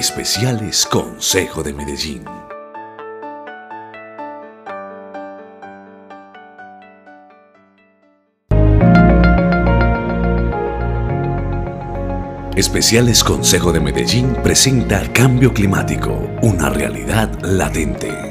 Especiales Consejo de Medellín. Especiales Consejo de Medellín presenta Cambio Climático, una realidad latente.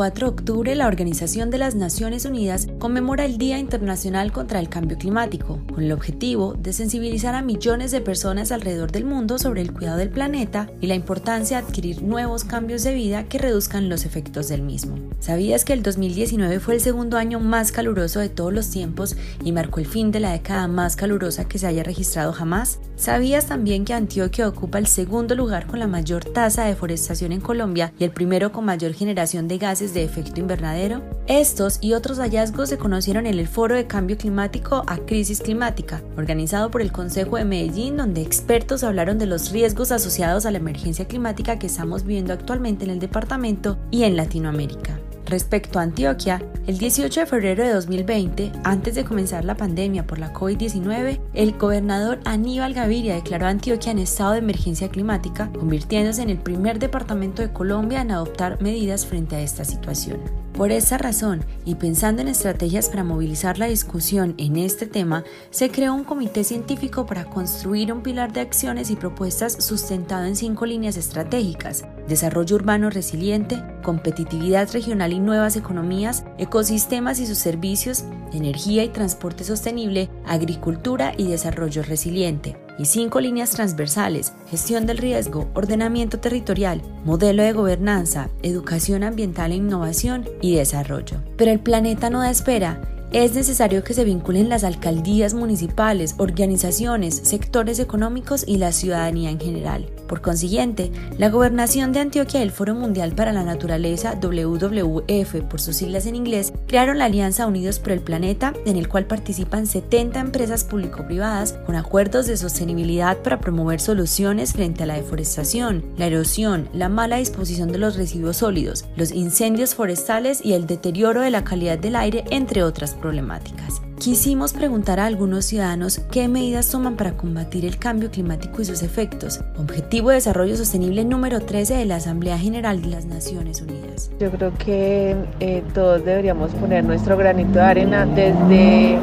Cada 24 de octubre, la Organización de las Naciones Unidas conmemora el Día Internacional contra el Cambio Climático, con el objetivo de sensibilizar a millones de personas alrededor del mundo sobre el cuidado del planeta y la importancia de adquirir nuevos cambios de vida que reduzcan los efectos del mismo. ¿Sabías que el 2019 fue el segundo año más caluroso de todos los tiempos y marcó el fin de la década más calurosa que se haya registrado jamás? ¿Sabías también que Antioquia ocupa el segundo lugar con la mayor tasa de deforestación en Colombia y el primero con mayor generación de gases de efecto invernadero? Estos y otros hallazgos se conocieron en el Foro de Cambio Climático a Crisis Climática, organizado por el Consejo de Medellín, donde expertos hablaron de los riesgos asociados a la emergencia climática que estamos viviendo actualmente en el departamento y en Latinoamérica. Respecto a Antioquia, el 18 de febrero de 2020, antes de comenzar la pandemia por la COVID-19, el gobernador Aníbal Gaviria declaró a Antioquia en estado de emergencia climática, convirtiéndose en el primer departamento de Colombia en adoptar medidas frente a esta situación. Por esa razón, y pensando en estrategias para movilizar la discusión en este tema, se creó un comité científico para construir un pilar de acciones y propuestas sustentado en cinco líneas estratégicas, desarrollo urbano resiliente, competitividad regional y nuevas economías, ecosistemas y sus servicios, energía y transporte sostenible, agricultura y desarrollo resiliente y cinco líneas transversales, gestión del riesgo, ordenamiento territorial, modelo de gobernanza, educación ambiental e innovación y desarrollo. Pero el planeta no da espera es necesario que se vinculen las alcaldías municipales, organizaciones, sectores económicos y la ciudadanía en general. Por consiguiente, la gobernación de Antioquia y el Foro Mundial para la Naturaleza, WWF por sus siglas en inglés, crearon la Alianza Unidos por el Planeta, en el cual participan 70 empresas público-privadas con acuerdos de sostenibilidad para promover soluciones frente a la deforestación, la erosión, la mala disposición de los residuos sólidos, los incendios forestales y el deterioro de la calidad del aire, entre otras problemáticas. Quisimos preguntar a algunos ciudadanos qué medidas toman para combatir el cambio climático y sus efectos. Objetivo de Desarrollo Sostenible número 13 de la Asamblea General de las Naciones Unidas. Yo creo que eh, todos deberíamos poner nuestro granito de arena desde,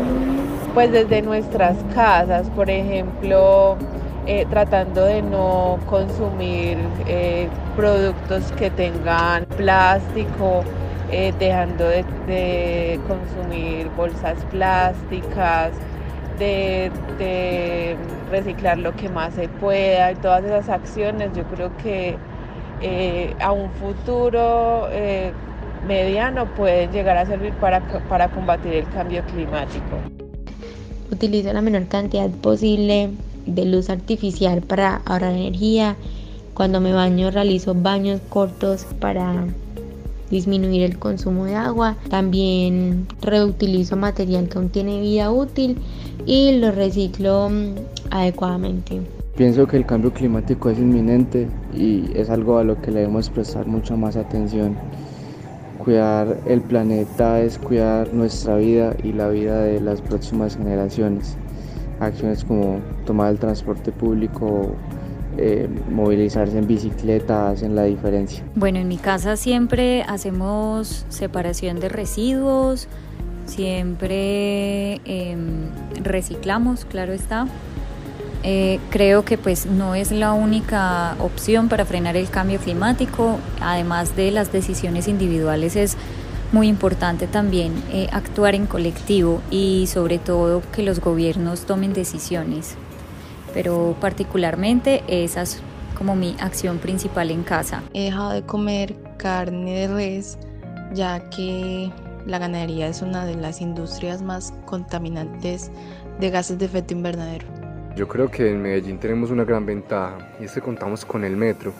pues desde nuestras casas, por ejemplo, eh, tratando de no consumir eh, productos que tengan plástico eh, dejando de, consumir bolsas plásticas, de, reciclar lo que más se pueda y todas esas acciones yo creo que eh, a un futuro eh, mediano pueden llegar a servir para, para combatir el cambio climático. Utilizo la menor cantidad posible de luz artificial para ahorrar energía. Cuando me baño realizo baños cortos para disminuir el consumo de agua. También reutilizo material que aún tiene vida útil y lo reciclo mm, adecuadamente. Pienso que el cambio climático es inminente y es algo a lo que le debemos prestar mucha más atención. Cuidar el planeta es cuidar nuestra vida y la vida de las próximas generaciones. Acciones como tomar el transporte público eh, movilizarse en bicicleta hacen la diferencia. Bueno, en mi casa siempre hacemos separación de residuos, siempre em, reciclamos, claro está. Eh, creo que pues no es la única opción para frenar el cambio climático, además de las decisiones individuales es muy importante también eh, actuar en colectivo y sobre todo que los gobiernos tomen decisiones pero particularmente esa es como mi acción principal en casa. He dejado de comer carne de res ya que la ganadería es una de las industrias más contaminantes de gases de efecto invernadero. Yo creo que en Medellín tenemos una gran ventaja y es que contamos con el metro.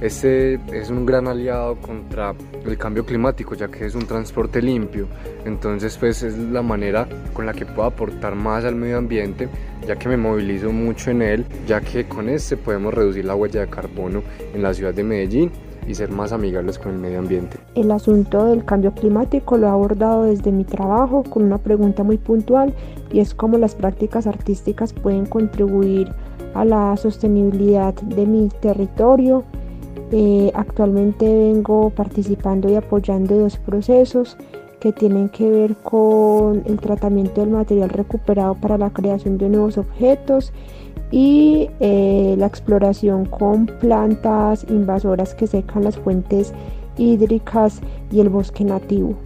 Este es un gran aliado contra el cambio climático ya que es un transporte limpio. Entonces pues es la manera con la que puedo aportar más al medio ambiente ya que me movilizo mucho en él, ya que con este podemos reducir la huella de carbono en la ciudad de Medellín y ser más amigables con el medio ambiente. El asunto del cambio climático lo he abordado desde mi trabajo con una pregunta muy puntual y es cómo las prácticas artísticas pueden contribuir a la sostenibilidad de mi territorio. Eh, actualmente vengo participando y apoyando dos procesos que tienen que ver con el tratamiento del material recuperado para la creación de nuevos objetos y eh, la exploración con plantas invasoras que secan las fuentes hídricas y el bosque nativo.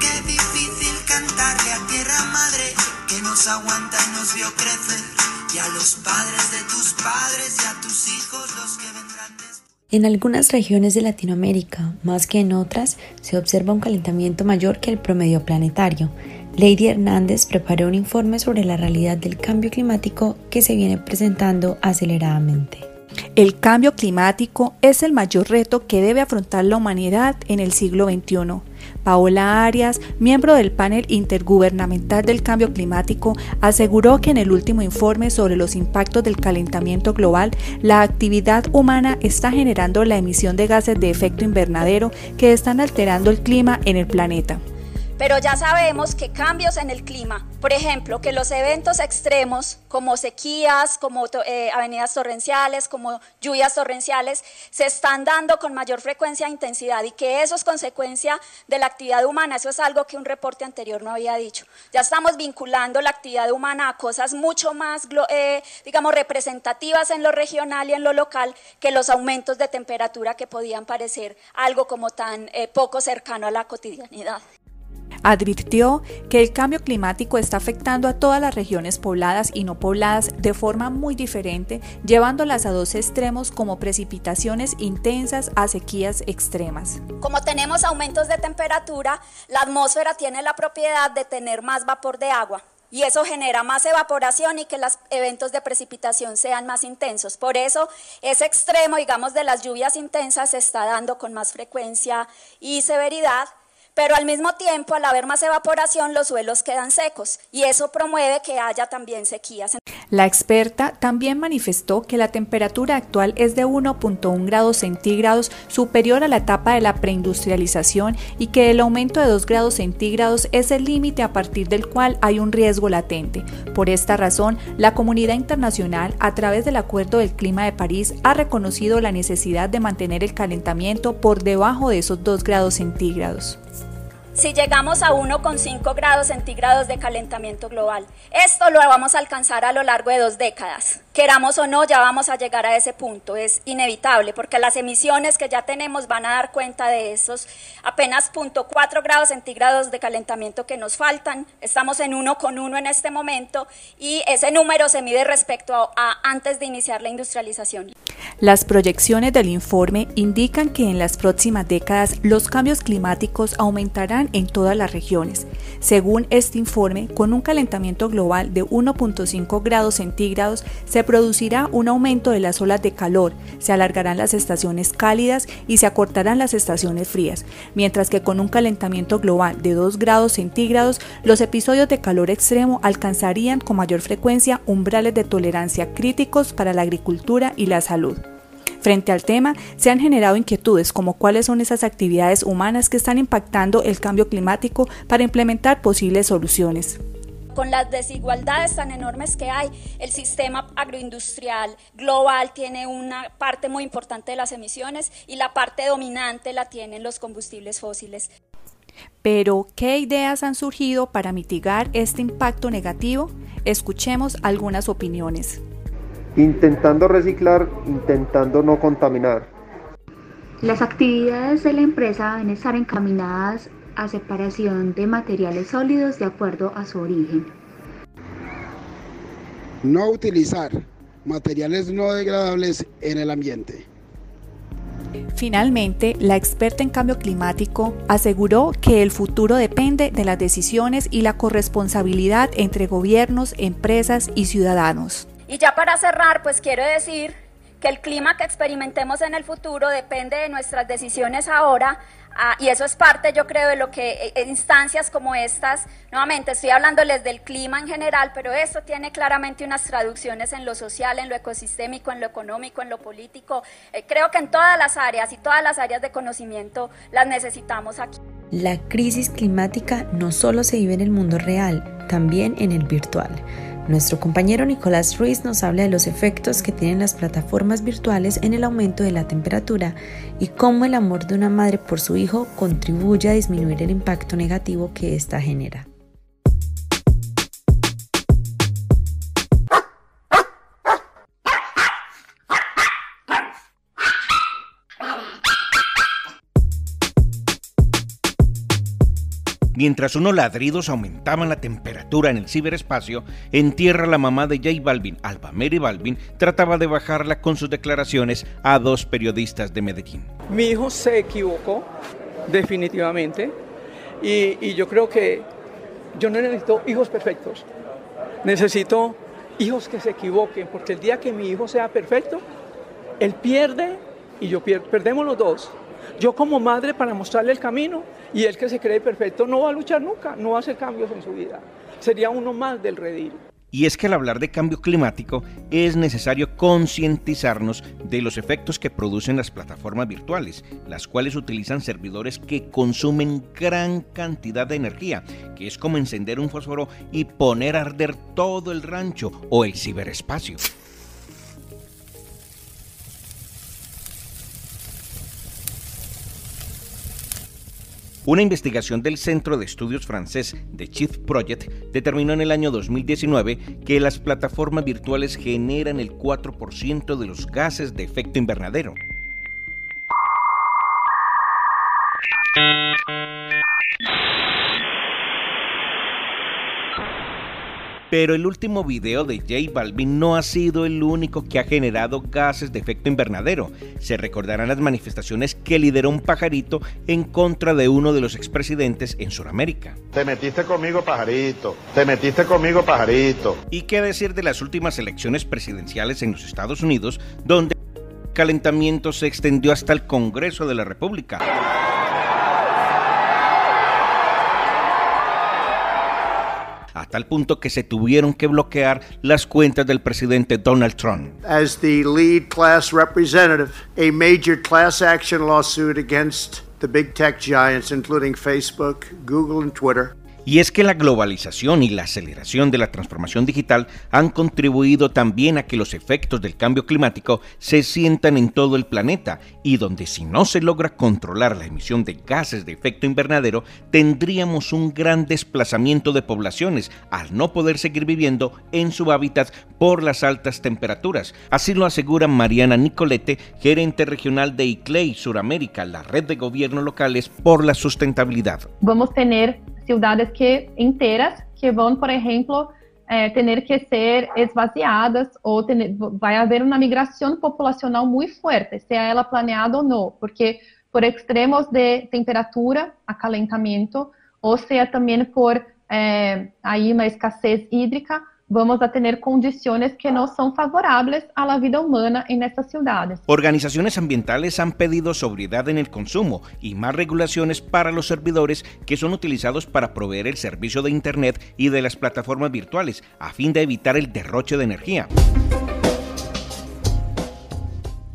Qué difícil cantarle a tierra madre que nos aguanta y nos vio crecer y a los padres de tus padres y a En algunas regiones de Latinoamérica, más que en otras, se observa un calentamiento mayor que el promedio planetario. Lady Hernández preparó un informe sobre la realidad del cambio climático que se viene presentando aceleradamente. El cambio climático es el mayor reto que debe afrontar la humanidad en el siglo XXI. Paola Arias, miembro del panel intergubernamental del cambio climático, aseguró que en el último informe sobre los impactos del calentamiento global, la actividad humana está generando la emisión de gases de efecto invernadero que están alterando el clima en el planeta. Pero ya sabemos que cambios en el clima, por ejemplo, que los eventos extremos como sequías, como eh, avenidas torrenciales, como lluvias torrenciales, se están dando con mayor frecuencia e intensidad y que eso es consecuencia de la actividad humana. Eso es algo que un reporte anterior no había dicho. Ya estamos vinculando la actividad humana a cosas mucho más, eh, digamos, representativas en lo regional y en lo local que los aumentos de temperatura que podían parecer algo como tan eh, poco cercano a la cotidianidad. Advirtió que el cambio climático está afectando a todas las regiones pobladas y no pobladas de forma muy diferente, llevándolas a dos extremos como precipitaciones intensas a sequías extremas. Como tenemos aumentos de temperatura, la atmósfera tiene la propiedad de tener más vapor de agua. Y eso genera más evaporación y que los eventos de precipitación sean más intensos. Por eso, ese extremo, digamos, de las lluvias intensas se está dando con más frecuencia y severidad pero al mismo tiempo, al haber más evaporación, los suelos quedan secos y eso promueve que haya también sequías. La experta también manifestó que la temperatura actual es de 1.1 grados centígrados superior a la etapa de la preindustrialización y que el aumento de 2 grados centígrados es el límite a partir del cual hay un riesgo latente. Por esta razón, la comunidad internacional, a través del Acuerdo del Clima de París, ha reconocido la necesidad de mantener el calentamiento por debajo de esos 2 grados centígrados si llegamos a 1,5 grados centígrados de calentamiento global. Esto lo vamos a alcanzar a lo largo de dos décadas. Queramos o no, ya vamos a llegar a ese punto. Es inevitable porque las emisiones que ya tenemos van a dar cuenta de esos apenas 0.4 grados centígrados de calentamiento que nos faltan. Estamos en 1,1 en este momento y ese número se mide respecto a, a antes de iniciar la industrialización. Las proyecciones del informe indican que en las próximas décadas los cambios climáticos aumentarán en todas las regiones. Según este informe, con un calentamiento global de 1.5 grados centígrados se producirá un aumento de las olas de calor, se alargarán las estaciones cálidas y se acortarán las estaciones frías, mientras que con un calentamiento global de 2 grados centígrados los episodios de calor extremo alcanzarían con mayor frecuencia umbrales de tolerancia críticos para la agricultura y la salud. Frente al tema, se han generado inquietudes como cuáles son esas actividades humanas que están impactando el cambio climático para implementar posibles soluciones con las desigualdades tan enormes que hay, el sistema agroindustrial global tiene una parte muy importante de las emisiones y la parte dominante la tienen los combustibles fósiles. Pero, ¿qué ideas han surgido para mitigar este impacto negativo? Escuchemos algunas opiniones intentando reciclar, intentando no contaminar. Las actividades de la empresa deben estar encaminadas a separación de materiales sólidos de acuerdo a su origen. No utilizar materiales no degradables en el ambiente. Finalmente, la experta en cambio climático aseguró que el futuro depende de las decisiones y la corresponsabilidad entre gobiernos, empresas y ciudadanos. Y ya para cerrar, pues quiero decir que el clima que experimentemos en el futuro depende de nuestras decisiones ahora ah, y eso es parte, yo creo, de lo que eh, instancias como estas, nuevamente estoy hablándoles del clima en general, pero eso tiene claramente unas traducciones en lo social, en lo ecosistémico, en lo económico, en lo político. Eh, creo que en todas las áreas y todas las áreas de conocimiento las necesitamos aquí. La crisis climática no solo se vive en el mundo real, también en el virtual. Nuestro compañero Nicolás Ruiz nos habla de los efectos que tienen las plataformas virtuales en el aumento de la temperatura y cómo el amor de una madre por su hijo contribuye a disminuir el impacto negativo que ésta genera. Mientras unos ladridos aumentaban la temperatura en el ciberespacio, en tierra la mamá de J Balvin, Alba Mary Balvin, trataba de bajarla con sus declaraciones a dos periodistas de Medellín. Mi hijo se equivocó, definitivamente, y, y yo creo que yo no necesito hijos perfectos, necesito hijos que se equivoquen, porque el día que mi hijo sea perfecto, él pierde y yo pierdo, perdemos los dos. Yo como madre para mostrarle el camino y él que se cree perfecto no va a luchar nunca, no hacer cambios en su vida. Sería uno más del redil. Y es que al hablar de cambio climático es necesario concientizarnos de los efectos que producen las plataformas virtuales, las cuales utilizan servidores que consumen gran cantidad de energía, que es como encender un fósforo y poner a arder todo el rancho o el ciberespacio. Una investigación del Centro de Estudios francés de Chief Project determinó en el año 2019 que las plataformas virtuales generan el 4% de los gases de efecto invernadero. Pero el último video de J Balvin no ha sido el único que ha generado gases de efecto invernadero. Se recordarán las manifestaciones que lideró un pajarito en contra de uno de los expresidentes en Sudamérica. Te metiste conmigo, pajarito. Te metiste conmigo, pajarito. ¿Y qué decir de las últimas elecciones presidenciales en los Estados Unidos, donde el calentamiento se extendió hasta el Congreso de la República? Tal punto que se tuvieron que bloquear las cuentas del presidente Donald Trump. As the lead class representative, a major class action lawsuit against the big tech giants including Facebook, Google and Twitter y es que la globalización y la aceleración de la transformación digital han contribuido también a que los efectos del cambio climático se sientan en todo el planeta y donde si no se logra controlar la emisión de gases de efecto invernadero, tendríamos un gran desplazamiento de poblaciones al no poder seguir viviendo en su hábitat por las altas temperaturas. Así lo asegura Mariana Nicolete, gerente regional de ICLEI Suramérica, la red de gobiernos locales por la sustentabilidad. Vamos a tener ciudades que inteiras que vão, por exemplo, é, ter que ser esvaziadas ou vai haver uma migração populacional muito forte, seja ela planeada ou não, porque por extremos de temperatura, acalentamento, ou seja também por é, aí uma escassez hídrica, vamos a tener condiciones que no son favorables a la vida humana en estas ciudades. Organizaciones ambientales han pedido sobriedad en el consumo y más regulaciones para los servidores que son utilizados para proveer el servicio de Internet y de las plataformas virtuales a fin de evitar el derroche de energía.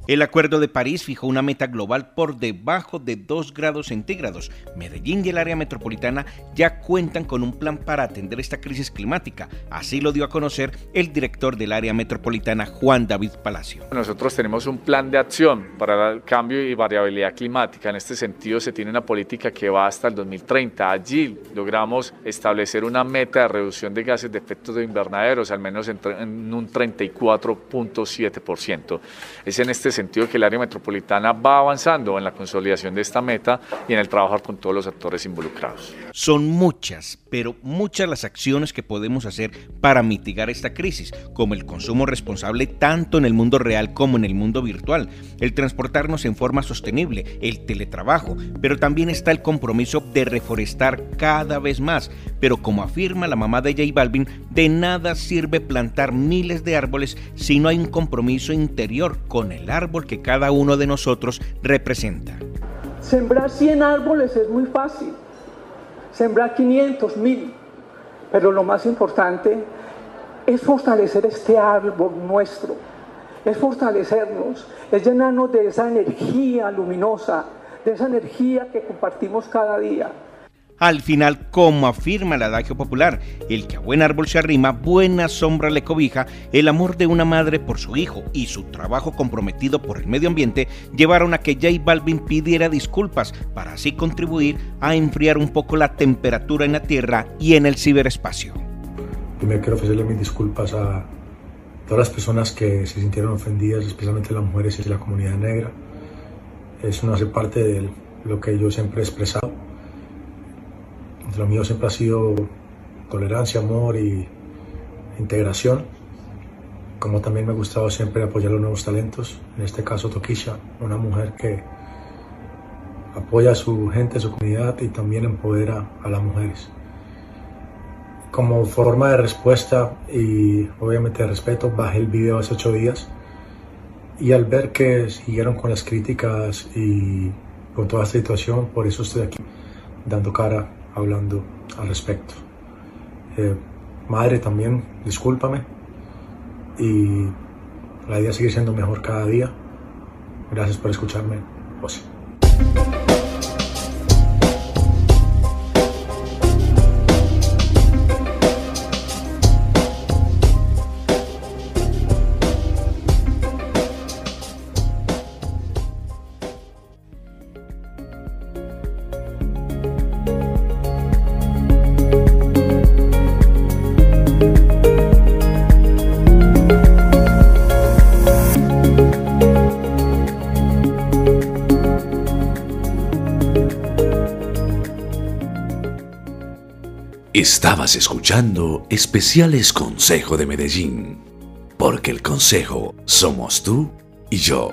El Acuerdo de París fijó una meta global por debajo de 2 grados centígrados. Medellín y el área metropolitana ya cuentan con un plan para atender esta crisis climática. Así lo dio a conocer el director del área metropolitana, Juan David Palacio. Nosotros tenemos un plan de acción para el cambio y variabilidad climática. En este sentido, se tiene una política que va hasta el 2030. Allí logramos establecer una meta de reducción de gases de efecto de invernaderos, al menos en, un 34.7%. Es en este sentido que el área metropolitana va avanzando en la consolidación de esta meta y en el trabajar con todos los actores involucrados. Son muchas, pero muchas las acciones que podemos hacer para mitigar esta crisis, como el consumo responsable tanto en el mundo real como en el mundo virtual, el transportarnos en forma sostenible, el teletrabajo, pero también está el compromiso de reforestar cada vez más. Pero como afirma la mamá de J Balvin, de nada sirve plantar miles de árboles si no hay un compromiso interior con el árbol que cada uno de nosotros representa. Sembrar 100 árboles es muy fácil, sembrar 500, 1000, pero lo más importante es fortalecer este árbol nuestro, es fortalecernos, es llenarnos de esa energía luminosa, de esa energía que compartimos cada día. Al final, como afirma el adagio popular, el que a buen árbol se arrima, buena sombra le cobija, el amor de una madre por su hijo y su trabajo comprometido por el medio ambiente llevaron a que J Balvin pidiera disculpas para así contribuir a enfriar un poco la temperatura en la Tierra y en el ciberespacio. Primero quiero ofrecerle mis disculpas a todas las personas que se sintieron ofendidas, especialmente las mujeres y la comunidad negra. Eso no hace parte de lo que yo siempre he expresado lo mío siempre ha sido tolerancia, amor y integración. Como también me ha gustado siempre apoyar los nuevos talentos, en este caso Tokisha, una mujer que apoya a su gente, a su comunidad y también empodera a las mujeres. Como forma de respuesta y obviamente de respeto, bajé el video hace ocho días y al ver que siguieron con las críticas y con toda esta situación, por eso estoy aquí dando cara hablando al respecto. Eh, madre también, discúlpame. Y la idea sigue siendo mejor cada día. Gracias por escucharme, José. Estabas escuchando Especiales Consejo de Medellín, porque el Consejo somos tú y yo.